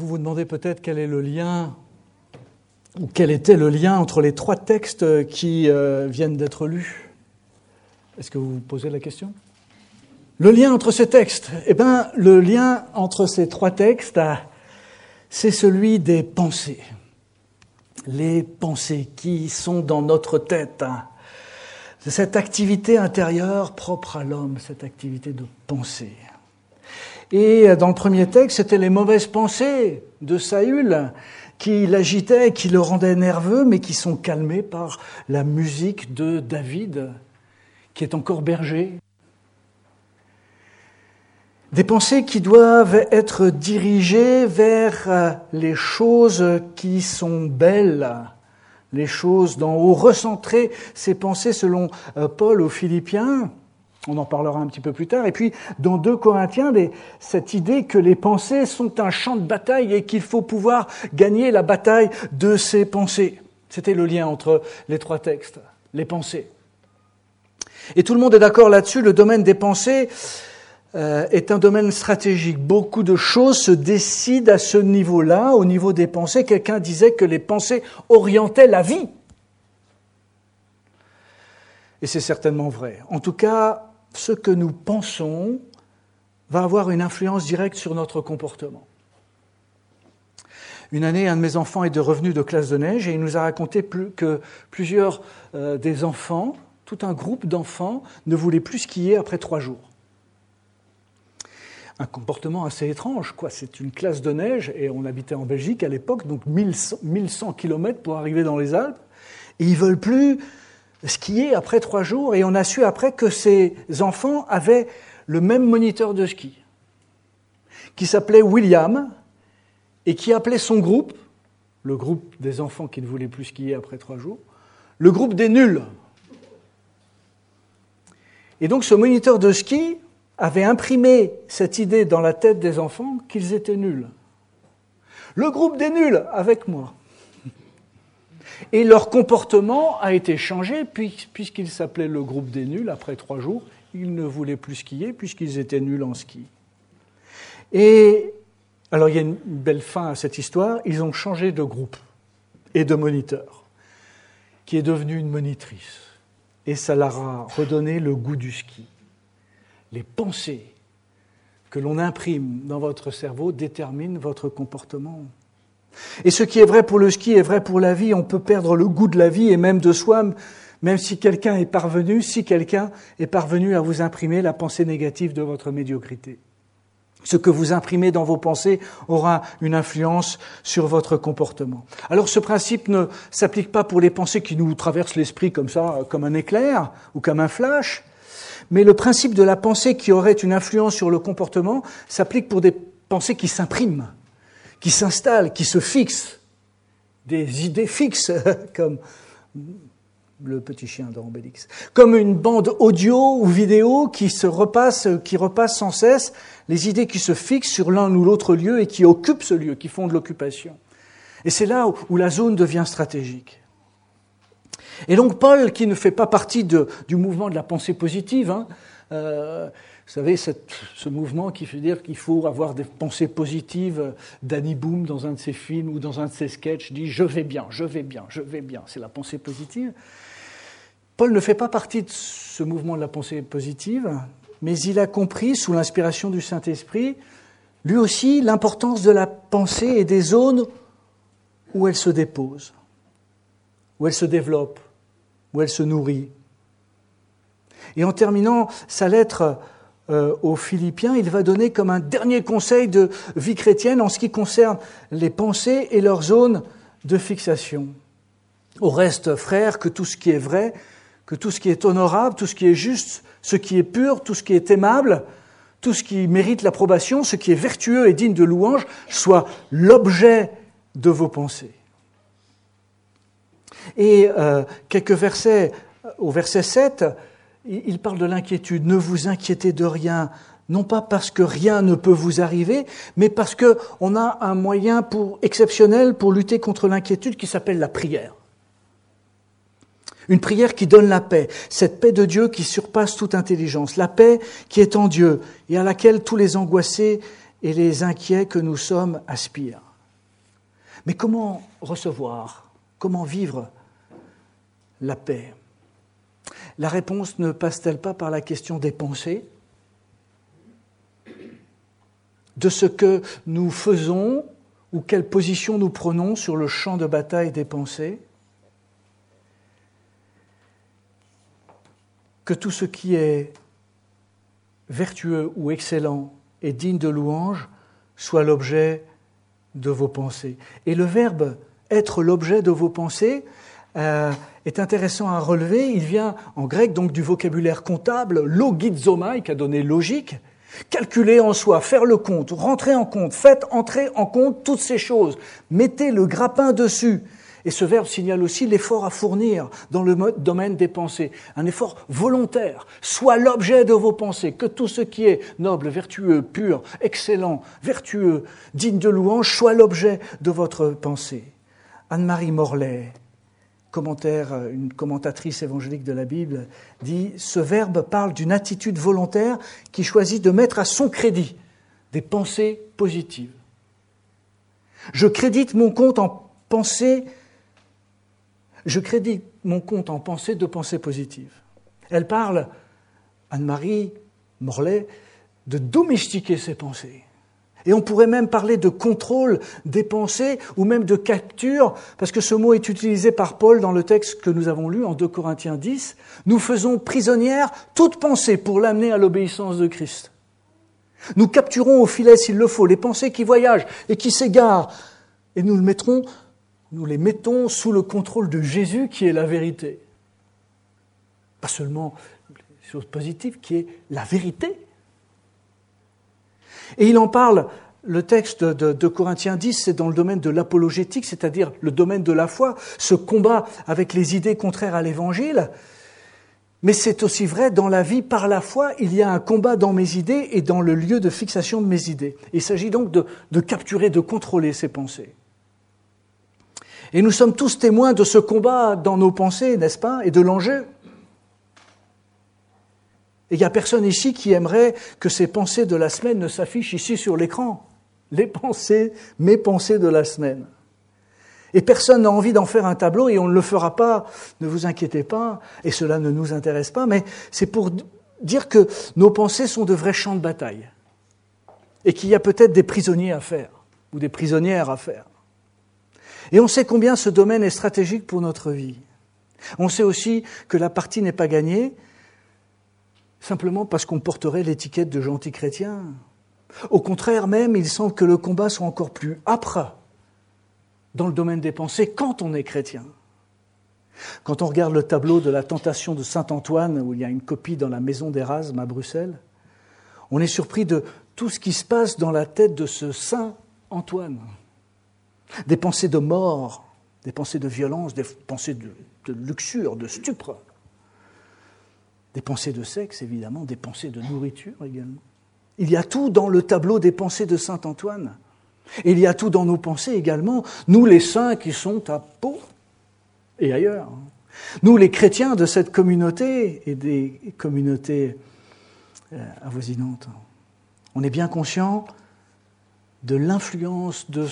Vous vous demandez peut-être quel est le lien, ou quel était le lien entre les trois textes qui euh, viennent d'être lus. Est-ce que vous vous posez la question? Le lien entre ces textes, eh bien, le lien entre ces trois textes, c'est celui des pensées. Les pensées qui sont dans notre tête. Hein. Cette activité intérieure propre à l'homme, cette activité de pensée. Et dans le premier texte, c'était les mauvaises pensées de Saül qui l'agitaient, qui le rendaient nerveux, mais qui sont calmées par la musique de David, qui est encore berger. Des pensées qui doivent être dirigées vers les choses qui sont belles, les choses d'en haut, recentrer ces pensées selon euh, Paul aux Philippiens on en parlera un petit peu plus tard. Et puis, dans 2 Corinthiens, cette idée que les pensées sont un champ de bataille et qu'il faut pouvoir gagner la bataille de ces pensées. C'était le lien entre les trois textes, les pensées. Et tout le monde est d'accord là-dessus, le domaine des pensées euh, est un domaine stratégique. Beaucoup de choses se décident à ce niveau-là, au niveau des pensées. Quelqu'un disait que les pensées orientaient la vie. Et c'est certainement vrai. En tout cas, ce que nous pensons va avoir une influence directe sur notre comportement. Une année, un de mes enfants est de revenu de classe de neige et il nous a raconté que plusieurs euh, des enfants, tout un groupe d'enfants, ne voulaient plus skier après trois jours. Un comportement assez étrange, quoi. C'est une classe de neige et on habitait en Belgique à l'époque, donc 1100 km pour arriver dans les Alpes. Et ils veulent plus skier après trois jours et on a su après que ces enfants avaient le même moniteur de ski qui s'appelait William et qui appelait son groupe, le groupe des enfants qui ne voulaient plus skier après trois jours, le groupe des nuls. Et donc ce moniteur de ski avait imprimé cette idée dans la tête des enfants qu'ils étaient nuls. Le groupe des nuls avec moi. Et leur comportement a été changé puisqu'ils s'appelaient le groupe des nuls. Après trois jours, ils ne voulaient plus skier puisqu'ils étaient nuls en ski. Et alors il y a une belle fin à cette histoire. Ils ont changé de groupe et de moniteur, qui est devenue une monitrice. Et ça leur a redonné le goût du ski. Les pensées que l'on imprime dans votre cerveau déterminent votre comportement. Et ce qui est vrai pour le ski est vrai pour la vie. On peut perdre le goût de la vie et même de soi, même si quelqu'un est parvenu, si quelqu'un est parvenu à vous imprimer la pensée négative de votre médiocrité. Ce que vous imprimez dans vos pensées aura une influence sur votre comportement. Alors ce principe ne s'applique pas pour les pensées qui nous traversent l'esprit comme ça, comme un éclair ou comme un flash, mais le principe de la pensée qui aurait une influence sur le comportement s'applique pour des pensées qui s'impriment qui s'installent, qui se fixent, des idées fixes, comme le petit chien d'Ambélix, comme une bande audio ou vidéo qui se repasse, sans cesse, les idées qui se fixent sur l'un ou l'autre lieu et qui occupent ce lieu, qui font de l'occupation. Et c'est là où la zone devient stratégique. Et donc Paul, qui ne fait pas partie du mouvement de la pensée positive, hein, euh, vous savez, ce mouvement qui veut dire qu'il faut avoir des pensées positives. Danny Boom, dans un de ses films ou dans un de ses sketchs, dit Je vais bien, je vais bien, je vais bien. C'est la pensée positive. Paul ne fait pas partie de ce mouvement de la pensée positive, mais il a compris, sous l'inspiration du Saint-Esprit, lui aussi, l'importance de la pensée et des zones où elle se dépose, où elle se développe, où elle se nourrit. Et en terminant sa lettre euh, aux Philippiens, il va donner comme un dernier conseil de vie chrétienne en ce qui concerne les pensées et leurs zones de fixation. Au reste, frères, que tout ce qui est vrai, que tout ce qui est honorable, tout ce qui est juste, ce qui est pur, tout ce qui est aimable, tout ce qui mérite l'approbation, ce qui est vertueux et digne de louange, soit l'objet de vos pensées. Et euh, quelques versets, au verset 7, il parle de l'inquiétude. Ne vous inquiétez de rien, non pas parce que rien ne peut vous arriver, mais parce qu'on a un moyen exceptionnel pour lutter contre l'inquiétude qui s'appelle la prière. Une prière qui donne la paix, cette paix de Dieu qui surpasse toute intelligence, la paix qui est en Dieu et à laquelle tous les angoissés et les inquiets que nous sommes aspirent. Mais comment recevoir Comment vivre la paix? La réponse ne passe-t-elle pas par la question des pensées? De ce que nous faisons ou quelle position nous prenons sur le champ de bataille des pensées? Que tout ce qui est vertueux ou excellent et digne de louange soit l'objet de vos pensées. Et le verbe être l'objet de vos pensées euh, est intéressant à relever. Il vient en grec donc du vocabulaire comptable, logizomai, qui a donné logique, calculer en soi, faire le compte, rentrer en compte, faites entrer en compte toutes ces choses, mettez le grappin dessus. Et ce verbe signale aussi l'effort à fournir dans le domaine des pensées, un effort volontaire. Soit l'objet de vos pensées, que tout ce qui est noble, vertueux, pur, excellent, vertueux, digne de louange, soit l'objet de votre pensée. Anne-Marie Morlaix, commentaire, une commentatrice évangélique de la Bible, dit Ce verbe parle d'une attitude volontaire qui choisit de mettre à son crédit des pensées positives. Je crédite mon compte en pensée, je crédite mon compte en pensée de pensées positives. Elle parle, Anne-Marie Morlaix, de domestiquer ses pensées. Et on pourrait même parler de contrôle des pensées ou même de capture, parce que ce mot est utilisé par Paul dans le texte que nous avons lu en 2 Corinthiens 10. Nous faisons prisonnière toute pensée pour l'amener à l'obéissance de Christ. Nous capturons au filet, s'il le faut, les pensées qui voyagent et qui s'égarent, et nous, les mettons sous le contrôle de Jésus qui est la vérité. Pas seulement les choses positives, qui est la vérité. Et il en parle, le texte de, Corinthiens 10, c'est dans le domaine de l'apologétique, c'est-à-dire le domaine de la foi, ce combat avec les idées contraires à l'évangile. Mais c'est aussi vrai dans la vie par la foi, il y a un combat dans mes idées et dans le lieu de fixation de mes idées. Il s'agit donc de, de capturer, de contrôler ces pensées. Et nous sommes tous témoins de ce combat dans nos pensées, n'est-ce pas, et de l'enjeu. Et il n'y a personne ici qui aimerait que ces pensées de la semaine ne s'affichent ici sur l'écran. Les pensées, mes pensées de la semaine. Et personne n'a envie d'en faire un tableau et on ne le fera pas, ne vous inquiétez pas, et cela ne nous intéresse pas, mais c'est pour dire que nos pensées sont de vrais champs de bataille et qu'il y a peut-être des prisonniers à faire ou des prisonnières à faire. Et on sait combien ce domaine est stratégique pour notre vie. On sait aussi que la partie n'est pas gagnée simplement parce qu'on porterait l'étiquette de gentil chrétien. Au contraire même, il semble que le combat soit encore plus âpre dans le domaine des pensées quand on est chrétien. Quand on regarde le tableau de la tentation de Saint Antoine, où il y a une copie dans la maison d'Erasme à Bruxelles, on est surpris de tout ce qui se passe dans la tête de ce Saint Antoine. Des pensées de mort, des pensées de violence, des pensées de, luxure, de stupre, des pensées de sexe, évidemment, des pensées de nourriture également. Il y a tout dans le tableau des pensées de Saint Antoine. Il y a tout dans nos pensées également, nous les saints qui sont à Pau et ailleurs. Nous les chrétiens de cette communauté et des communautés euh, avoisinantes. On est bien conscient de l'influence de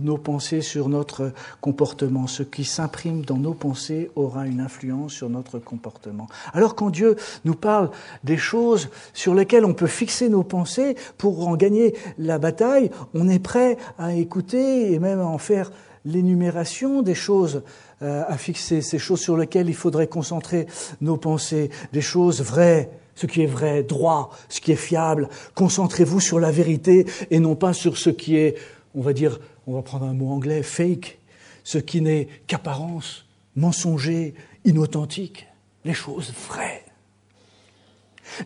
nos pensées sur notre comportement. Ce qui s'imprime dans nos pensées aura une influence sur notre comportement. Alors quand Dieu nous parle des choses sur lesquelles on peut fixer nos pensées pour en gagner la bataille, on est prêt à écouter et même à en faire l'énumération des choses euh, à fixer, ces choses sur lesquelles il faudrait concentrer nos pensées, des choses vraies, ce qui est vrai, droit, ce qui est fiable. Concentrez-vous sur la vérité et non pas sur ce qui est, on va dire, on va prendre un mot anglais, fake, ce qui n'est qu'apparence, mensonger, inauthentique. Les choses vraies.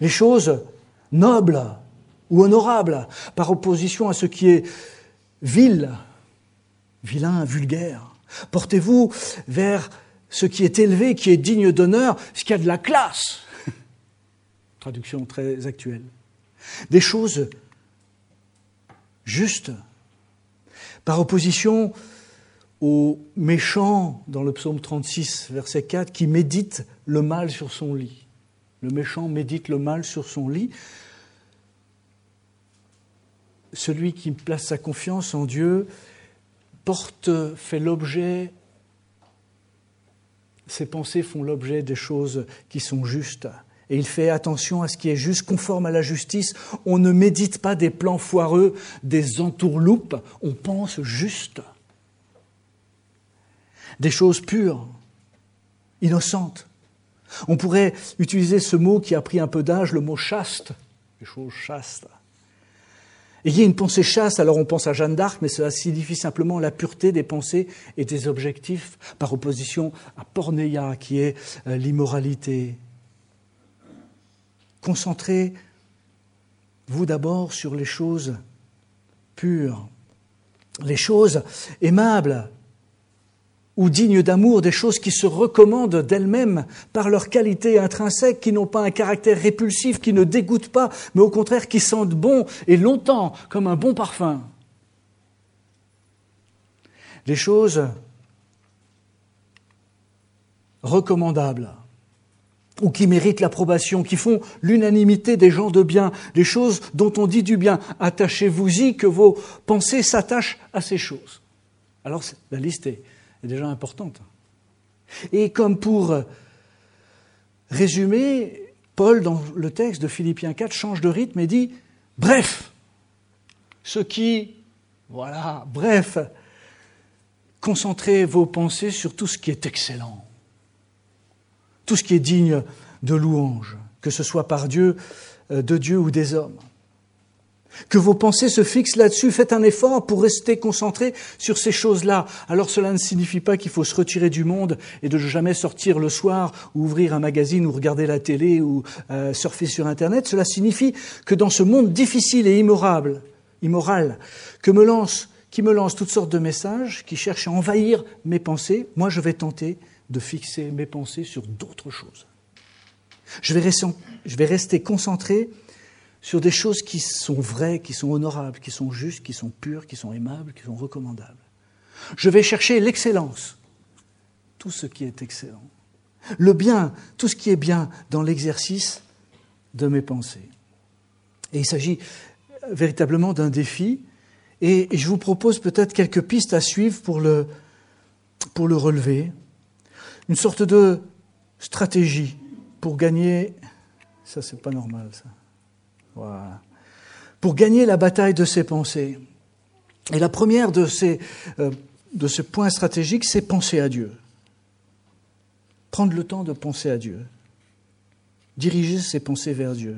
Les choses nobles ou honorables, par opposition à ce qui est vil, vilain, vulgaire. Portez-vous vers ce qui est élevé, qui est digne d'honneur, ce qui a de la classe traduction très actuelle. Des choses justes, par opposition aux méchants dans le psaume 36, verset 4, qui médite le mal sur son lit. Le méchant médite le mal sur son lit. Celui qui place sa confiance en Dieu porte, fait l'objet, ses pensées font l'objet des choses qui sont justes. Et il fait attention à ce qui est juste, conforme à la justice. On ne médite pas des plans foireux, des entourloupes, on pense juste. Des choses pures, innocentes. On pourrait utiliser ce mot qui a pris un peu d'âge, le mot chaste, des choses chastes. Ayez une pensée chaste, alors on pense à Jeanne d'Arc, mais cela signifie simplement la pureté des pensées et des objectifs, par opposition à porneia, qui est euh, l'immoralité. Concentrez-vous d'abord sur les choses pures, les choses aimables, ou dignes d'amour, des choses qui se recommandent d'elles-mêmes par leur qualité intrinsèque, qui n'ont pas un caractère répulsif, qui ne dégoûtent pas, mais au contraire qui sentent bon et longtemps comme un bon parfum. Les choses recommandables ou qui méritent l'approbation, qui font l'unanimité des gens de bien, des choses dont on dit du bien. Attachez-vous-y que vos pensées s'attachent à ces choses. Alors la liste est déjà importante. Et comme pour résumer, Paul, dans le texte de Philippiens 4, change de rythme et dit Bref, ce qui, voilà, bref, concentrez vos pensées sur tout ce qui est excellent, tout ce qui est digne de louange, que ce soit par Dieu, euh, de Dieu ou des hommes. Que vos pensées se fixent là-dessus. Faites un effort pour rester concentré sur ces choses-là. Alors cela ne signifie pas qu'il faut se retirer du monde et de jamais sortir le soir ou ouvrir un magazine ou regarder la télé ou euh, surfer sur Internet. Cela signifie que dans ce monde difficile et immorable, immoral, que me lance, qui me lance toutes sortes de messages, qui cherchent à envahir mes pensées, moi je vais tenter de fixer mes pensées sur d'autres choses. Je vais rester, concentré sur des choses qui sont vraies, qui sont honorables, qui sont justes, qui sont pures, qui sont aimables, qui sont recommandables. Je vais chercher l'excellence, tout ce qui est excellent. Le bien, tout ce qui est bien dans l'exercice de mes pensées. Et il s'agit véritablement d'un défi. Et je vous propose peut-être quelques pistes à suivre pour le, pour le relever. Une sorte de stratégie pour gagner. Ça, c'est pas normal, ça. Pour gagner la bataille de ses pensées. Et la première de ces, euh, de ce point stratégique, c'est penser à Dieu. Prendre le temps de penser à Dieu. Diriger ses pensées vers Dieu.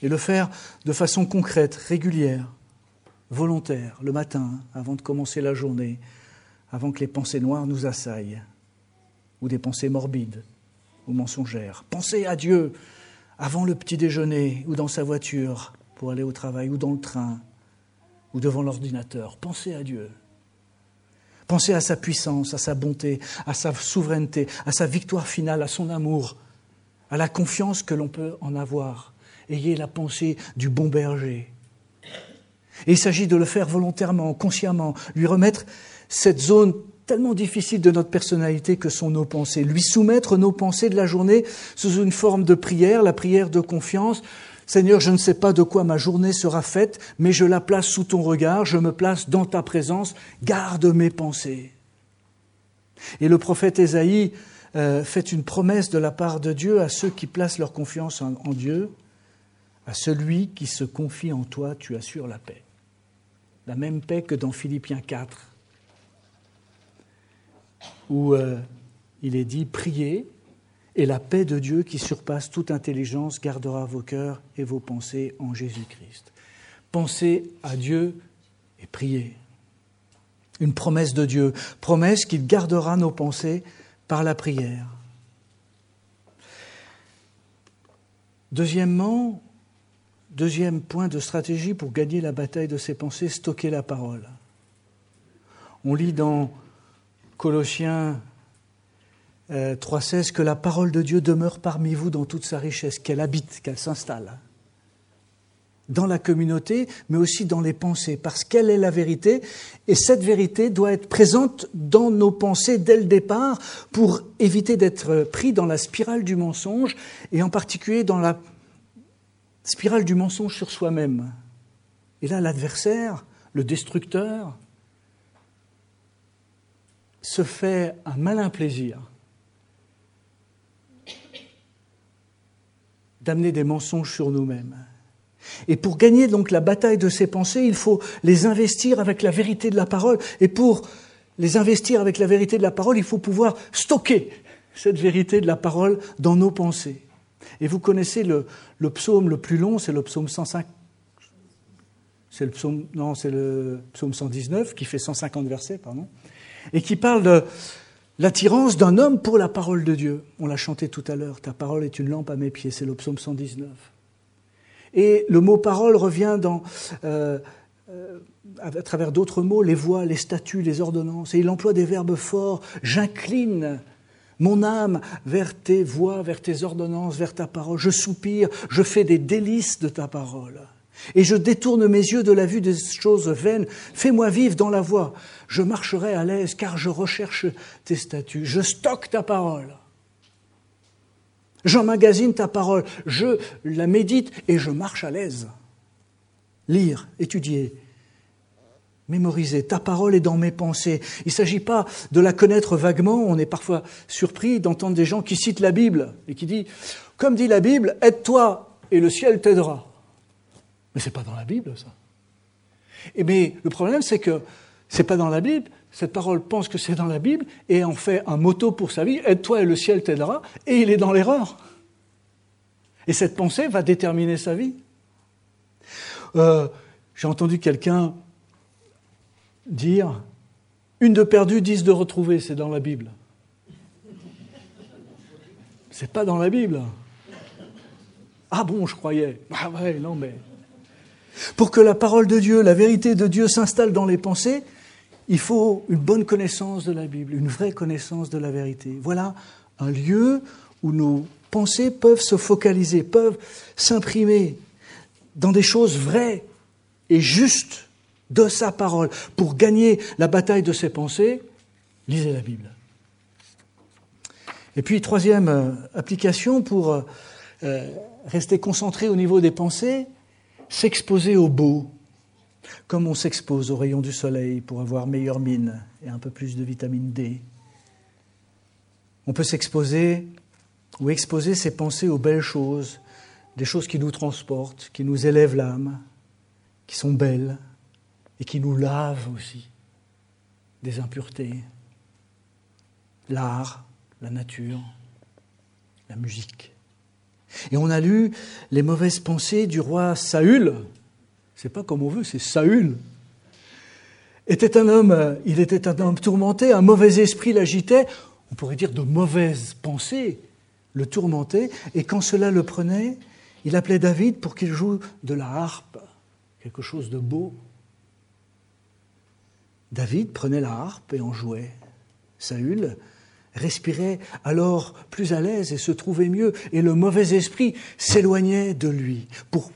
Et le faire de façon concrète, régulière, volontaire, le matin, avant de commencer la journée, avant que les pensées noires nous assaillent, ou des pensées morbides ou mensongères. Pensez à Dieu avant le petit déjeuner, ou dans sa voiture pour aller au travail, ou dans le train, ou devant l'ordinateur. Pensez à Dieu. Pensez à sa puissance, à sa bonté, à sa souveraineté, à sa victoire finale, à son amour, à la confiance que l'on peut en avoir. Ayez la pensée du bon berger. Et il s'agit de le faire volontairement, consciemment, lui remettre cette zone tellement difficile de notre personnalité que sont nos pensées. Lui soumettre nos pensées de la journée sous une forme de prière, la prière de confiance. Seigneur, je ne sais pas de quoi ma journée sera faite, mais je la place sous ton regard, je me place dans ta présence, garde mes pensées. Et le prophète Ésaïe euh, fait une promesse de la part de Dieu à ceux qui placent leur confiance en, en Dieu. À celui qui se confie en toi, tu assures la paix. La même paix que dans Philippiens 4 où euh, il est dit Priez, et la paix de Dieu qui surpasse toute intelligence gardera vos cœurs et vos pensées en Jésus-Christ. Pensez à Dieu et priez. Une promesse de Dieu, promesse qu'il gardera nos pensées par la prière. Deuxièmement, deuxième point de stratégie pour gagner la bataille de ses pensées, stocker la parole. On lit dans Colossiens 3.16, euh, que la parole de Dieu demeure parmi vous dans toute sa richesse, qu'elle habite, qu'elle s'installe dans la communauté, mais aussi dans les pensées, parce qu'elle est la vérité, et cette vérité doit être présente dans nos pensées dès le départ pour éviter d'être pris dans la spirale du mensonge, et en particulier dans la spirale du mensonge sur soi-même. Et là, l'adversaire, le destructeur, se fait un malin plaisir d'amener des mensonges sur nous-mêmes. Et pour gagner donc la bataille de ces pensées, il faut les investir avec la vérité de la parole. Et pour les investir avec la vérité de la parole, il faut pouvoir stocker cette vérité de la parole dans nos pensées. Et vous connaissez le, psaume le plus long, c'est le psaume 105. C'est le psaume, non, c'est le psaume 119 qui fait 150 versets, pardon, et qui parle de l'attirance d'un homme pour la parole de Dieu. On l'a chanté tout à l'heure. Ta parole est une lampe à mes pieds. C'est le psaume 119. Et le mot parole revient euh, euh, à travers d'autres mots, les voix, les statuts, les ordonnances. Et il emploie des verbes forts. J'incline mon âme vers tes voix, vers tes ordonnances, vers ta parole. Je soupire, je fais des délices de ta parole. Et je détourne mes yeux de la vue des choses vaines. Fais-moi vivre dans la voie. Je marcherai à l'aise car je recherche tes statuts. Je stocke ta parole. J'emmagasine ta parole. Je la médite et je marche à l'aise. Lire, étudier, mémoriser. Ta parole est dans mes pensées. Il ne s'agit pas de la connaître vaguement. On est parfois surpris d'entendre des gens qui citent la Bible et qui disent, comme dit la Bible, aide-toi et le ciel t'aidera. Mais ce n'est pas dans la Bible, ça. Et mais le problème, c'est que c'est pas dans la Bible. Cette parole pense que c'est dans la Bible et en fait un motto pour sa vie aide-toi et le ciel t'aidera. Et il est dans l'erreur. Et cette pensée va déterminer sa vie. Euh, j'ai entendu quelqu'un dire une de perdue, dix de retrouvée, c'est dans la Bible. C'est pas dans la Bible. Ah bon, je croyais. Ah ouais, non mais. Pour que la parole de Dieu, la vérité de Dieu s'installe dans les pensées, il faut une bonne connaissance de la Bible, une vraie connaissance de la vérité. Voilà un lieu où nos pensées peuvent se focaliser, peuvent s'imprimer dans des choses vraies et justes de sa parole. Pour gagner la bataille de ses pensées, lisez la Bible. Et puis, troisième euh, application pour euh, euh, rester concentré au niveau des pensées, s'exposer au beau, comme on s'expose aux rayons du soleil pour avoir meilleure mine et un peu plus de vitamine D. On peut s'exposer ou exposer ses pensées aux belles choses, des choses qui nous transportent, qui nous élèvent l'âme, qui sont belles, et qui nous lave aussi des impuretés. L'art, la nature, la musique. Et on a lu les mauvaises pensées du roi Saül. C'est pas comme on veut, c'est Saül. Était un homme, il était un homme tourmenté, un mauvais esprit l'agitait, on pourrait dire de mauvaises pensées le tourmentaient, et quand cela le prenait, il appelait David pour qu'il joue de la harpe, quelque chose de beau. David prenait la harpe et en jouait. Saül respirait alors plus à l'aise et se trouvait mieux, et le mauvais esprit s'éloignait de lui pour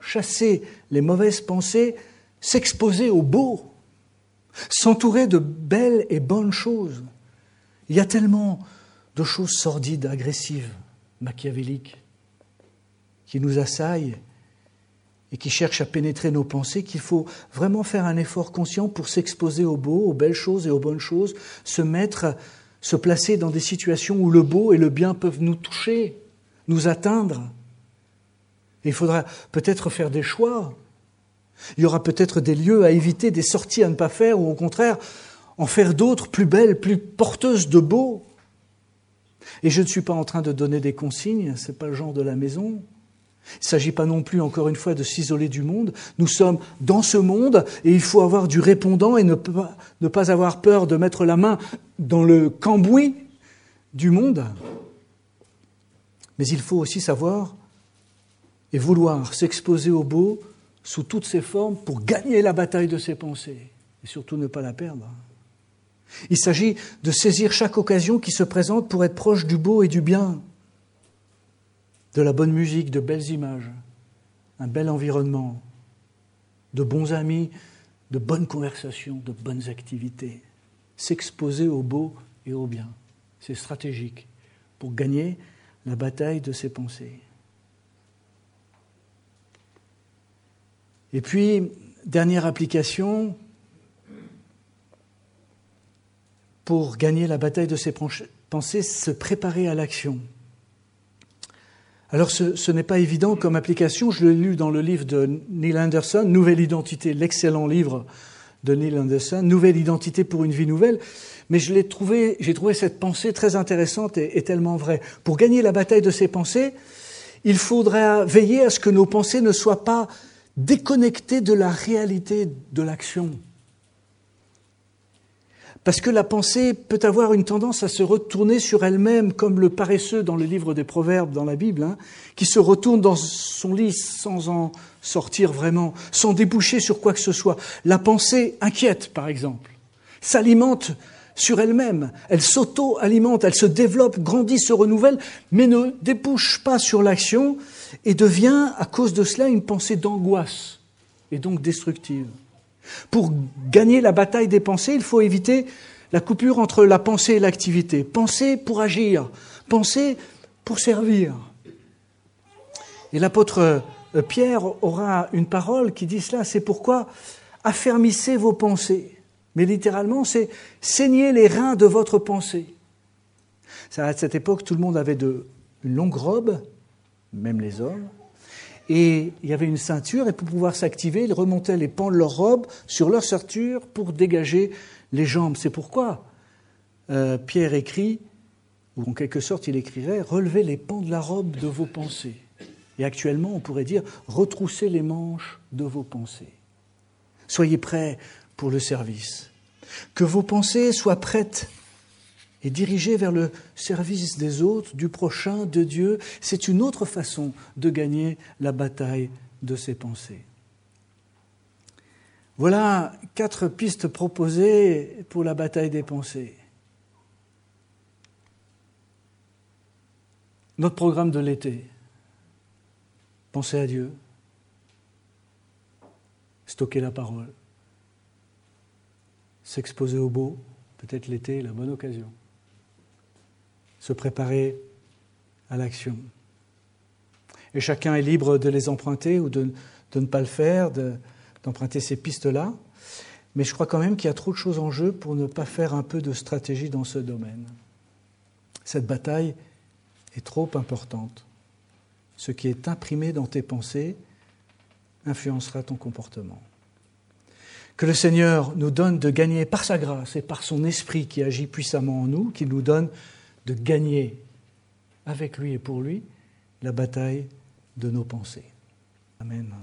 chasser les mauvaises pensées, s'exposer au beau, s'entourer de belles et bonnes choses. Il y a tellement de choses sordides, agressives, machiavéliques, qui nous assaillent et qui cherche à pénétrer nos pensées, qu'il faut vraiment faire un effort conscient pour s'exposer au beau, aux belles choses et aux bonnes choses, se mettre, se placer dans des situations où le beau et le bien peuvent nous toucher, nous atteindre. il faudra peut-être faire des choix. Il y aura peut-être des lieux à éviter, des sorties à ne pas faire, ou au contraire, en faire d'autres plus belles, plus porteuses de beau. Et je ne suis pas en train de donner des consignes, ce n'est pas le genre de la maison. Il ne s'agit pas non plus, encore une fois, de s'isoler du monde. Nous sommes dans ce monde et il faut avoir du répondant et ne pas, avoir peur de mettre la main dans le cambouis du monde. Mais il faut aussi savoir et vouloir s'exposer au beau sous toutes ses formes pour gagner la bataille de ses pensées et surtout ne pas la perdre. Il s'agit de saisir chaque occasion qui se présente pour être proche du beau et du bien de la bonne musique, de belles images, un bel environnement, de bons amis, de bonnes conversations, de bonnes activités. S'exposer au beau et au bien, c'est stratégique pour gagner la bataille de ses pensées. Et puis, dernière application, pour gagner la bataille de ses pensées, se préparer à l'action. Alors ce, n'est pas évident comme application, je l'ai lu dans le livre de Neil Anderson, Nouvelle identité, l'excellent livre de Neil Anderson, Nouvelle identité pour une vie nouvelle, mais je l'ai trouvé, j'ai trouvé cette pensée très intéressante et, tellement vraie. Pour gagner la bataille de ses pensées, il faudra veiller à ce que nos pensées ne soient pas déconnectées de la réalité de l'action. Parce que la pensée peut avoir une tendance à se retourner sur elle-même, comme le paresseux dans le livre des Proverbes dans la Bible, hein, qui se retourne dans son lit sans en sortir vraiment, sans déboucher sur quoi que ce soit. La pensée inquiète, par exemple, s'alimente sur elle-même, elle, s'auto-alimente, elle se développe, grandit, se renouvelle, mais ne débouche pas sur l'action et devient, à cause de cela, une pensée d'angoisse et donc destructive. Pour gagner la bataille des pensées, il faut éviter la coupure entre la pensée et l'activité. Penser pour agir, penser pour servir. Et l'apôtre euh, Pierre aura une parole qui dit cela, c'est pourquoi affermissez vos pensées. Mais littéralement, c'est saigner les reins de votre pensée. À cette époque, tout le monde avait de, une longue robe, même les hommes, et il y avait une ceinture, et pour pouvoir s'activer, ils remontaient les pans de leur robe sur leur ceinture pour dégager les jambes. C'est pourquoi euh, Pierre écrit, ou en quelque sorte il écrirait, relevez les pans de la robe de vos pensées. Et actuellement, on pourrait dire, retroussez les manches de vos pensées. Soyez prêts pour le service. Que vos pensées soient prêtes et dirigées vers le service des autres, du prochain, de Dieu. C'est une autre façon de gagner la bataille de ses pensées. Voilà quatre pistes proposées pour la bataille des pensées. Notre programme de l'été. Pensez à Dieu. Stocker la parole s'exposer au beau, peut-être l'été la bonne occasion. Se préparer à l'action. Et chacun est libre de les emprunter ou de, ne pas le faire, d'emprunter ces pistes-là. Mais je crois quand même qu'il y a trop de choses en jeu pour ne pas faire un peu de stratégie dans ce domaine. Cette bataille est trop importante. Ce qui est imprimé dans tes pensées influencera ton comportement. Que le Seigneur nous donne de gagner par sa grâce et par son esprit qui agit puissamment en nous, qu'il nous donne de gagner avec lui et pour lui la bataille de nos pensées. Amen.